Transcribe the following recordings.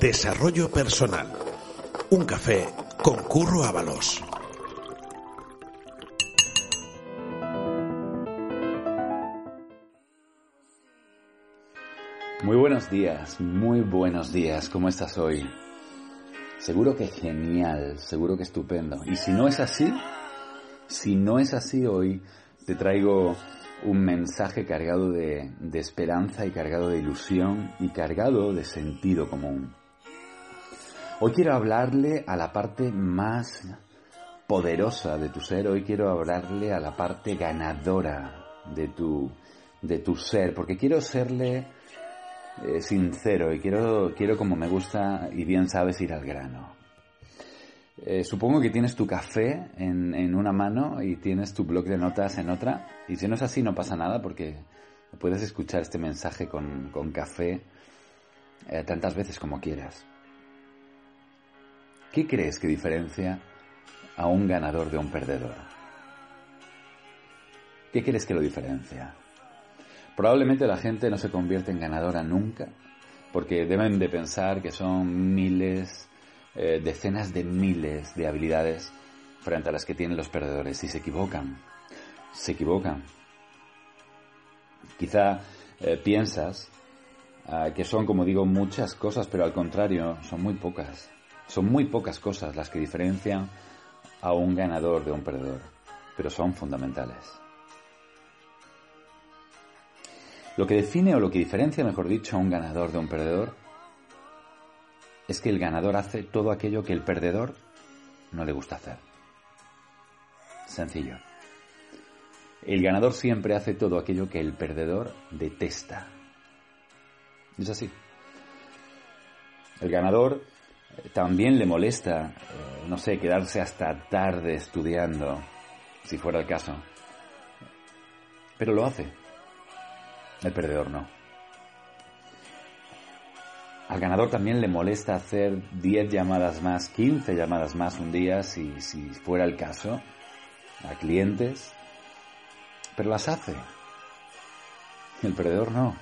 Desarrollo personal. Un café con Curro Ábalos. Muy buenos días, muy buenos días. ¿Cómo estás hoy? Seguro que genial, seguro que estupendo. Y si no es así, si no es así hoy, te traigo un mensaje cargado de, de esperanza y cargado de ilusión y cargado de sentido común. Hoy quiero hablarle a la parte más poderosa de tu ser, hoy quiero hablarle a la parte ganadora de tu, de tu ser, porque quiero serle eh, sincero y quiero, quiero, como me gusta y bien sabes, ir al grano. Eh, supongo que tienes tu café en, en, una mano y tienes tu blog de notas en otra, y si no es así no pasa nada porque puedes escuchar este mensaje con, con café eh, tantas veces como quieras. ¿Qué crees que diferencia a un ganador de un perdedor? ¿Qué crees que lo diferencia? Probablemente la gente no se convierte en ganadora nunca, porque deben de pensar que son miles, eh, decenas de miles de habilidades frente a las que tienen los perdedores y se equivocan, se equivocan. Quizá eh, piensas uh, que son, como digo, muchas cosas, pero al contrario, son muy pocas. Son muy pocas cosas las que diferencian a un ganador de un perdedor, pero son fundamentales. Lo que define o lo que diferencia, mejor dicho, a un ganador de un perdedor es que el ganador hace todo aquello que el perdedor no le gusta hacer. Sencillo. El ganador siempre hace todo aquello que el perdedor detesta. Es así. El ganador también le molesta, eh, no sé, quedarse hasta tarde estudiando, si fuera el caso. Pero lo hace. El perdedor no. Al ganador también le molesta hacer 10 llamadas más, 15 llamadas más un día, si, si fuera el caso, a clientes. Pero las hace. El perdedor no.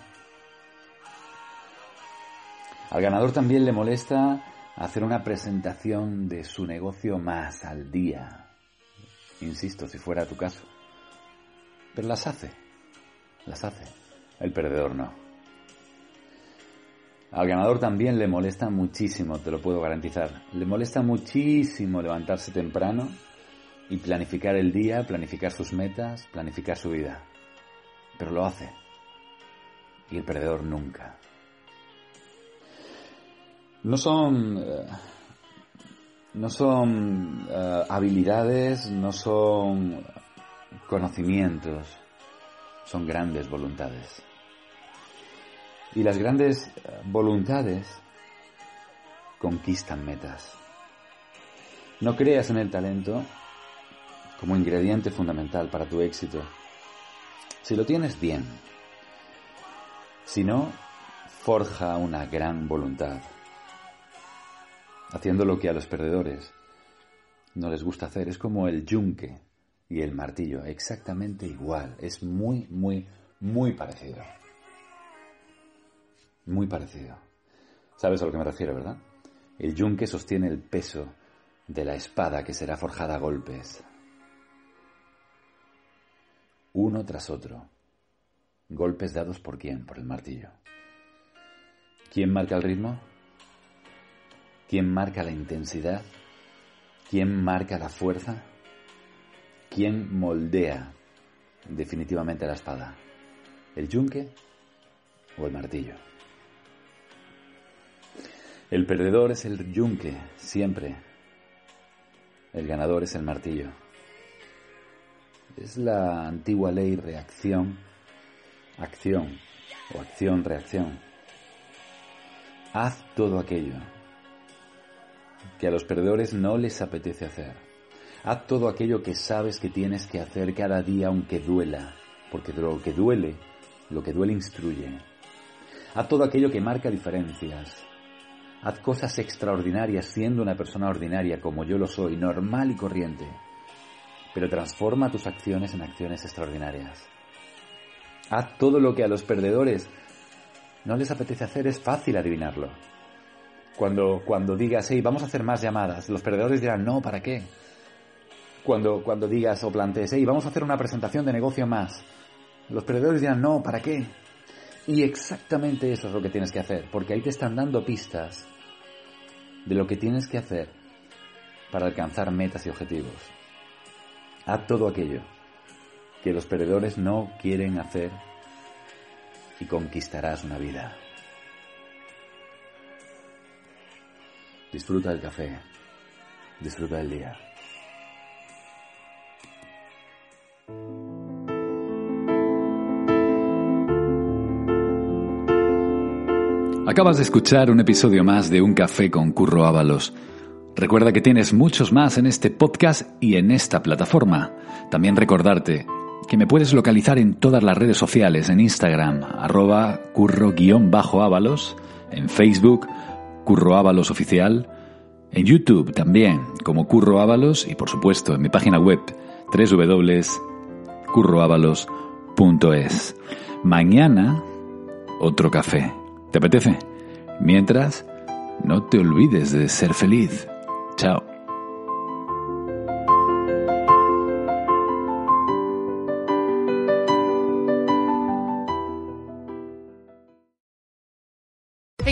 Al ganador también le molesta hacer una presentación de su negocio más al día. Insisto, si fuera tu caso. Pero las hace. Las hace. El perdedor no. Al ganador también le molesta muchísimo, te lo puedo garantizar. Le molesta muchísimo levantarse temprano y planificar el día, planificar sus metas, planificar su vida. Pero lo hace. Y el perdedor nunca. No son... Eh, no son uh, habilidades, no son conocimientos, son grandes voluntades. Y las grandes voluntades conquistan metas. No creas en el talento como ingrediente fundamental para tu éxito. Si lo tienes bien. Si no, forja una gran voluntad haciendo lo que a los perdedores no les gusta hacer. Es como el yunque y el martillo, exactamente igual. Es muy, muy, muy parecido. Muy parecido. ¿Sabes a lo que me refiero, verdad? El yunque sostiene el peso de la espada que será forjada a golpes. Uno tras otro. Golpes dados por quién? Por el martillo. ¿Quién marca el ritmo? ¿Quién marca la intensidad? ¿Quién marca la fuerza? ¿Quién moldea definitivamente la espada? ¿El yunque o el martillo? El perdedor es el yunque, siempre. El ganador es el martillo. Es la antigua ley reacción, acción o acción-reacción. Haz todo aquello que a los perdedores no les apetece hacer. Haz todo aquello que sabes que tienes que hacer cada día aunque duela, porque lo que duele, lo que duele instruye. Haz todo aquello que marca diferencias. Haz cosas extraordinarias siendo una persona ordinaria como yo lo soy, normal y corriente. Pero transforma tus acciones en acciones extraordinarias. Haz todo lo que a los perdedores no les apetece hacer, es fácil adivinarlo. Cuando, cuando digas, hey, vamos a hacer más llamadas, los perdedores dirán, no, ¿para qué? Cuando, cuando digas o plantees, hey, vamos a hacer una presentación de negocio más, los perdedores dirán, no, ¿para qué? Y exactamente eso es lo que tienes que hacer, porque ahí te están dando pistas de lo que tienes que hacer para alcanzar metas y objetivos. Haz todo aquello que los perdedores no quieren hacer y conquistarás una vida. Disfruta del café, disfruta del día. Acabas de escuchar un episodio más de Un Café con Curro Ábalos. Recuerda que tienes muchos más en este podcast y en esta plataforma. También recordarte que me puedes localizar en todas las redes sociales, en Instagram, arroba curro-ábalos, en Facebook, Curro Ábalos Oficial, en YouTube también, como Curro Ábalos, y por supuesto en mi página web, www.curroábalos.es. Mañana, otro café. ¿Te apetece? Mientras, no te olvides de ser feliz. Chao.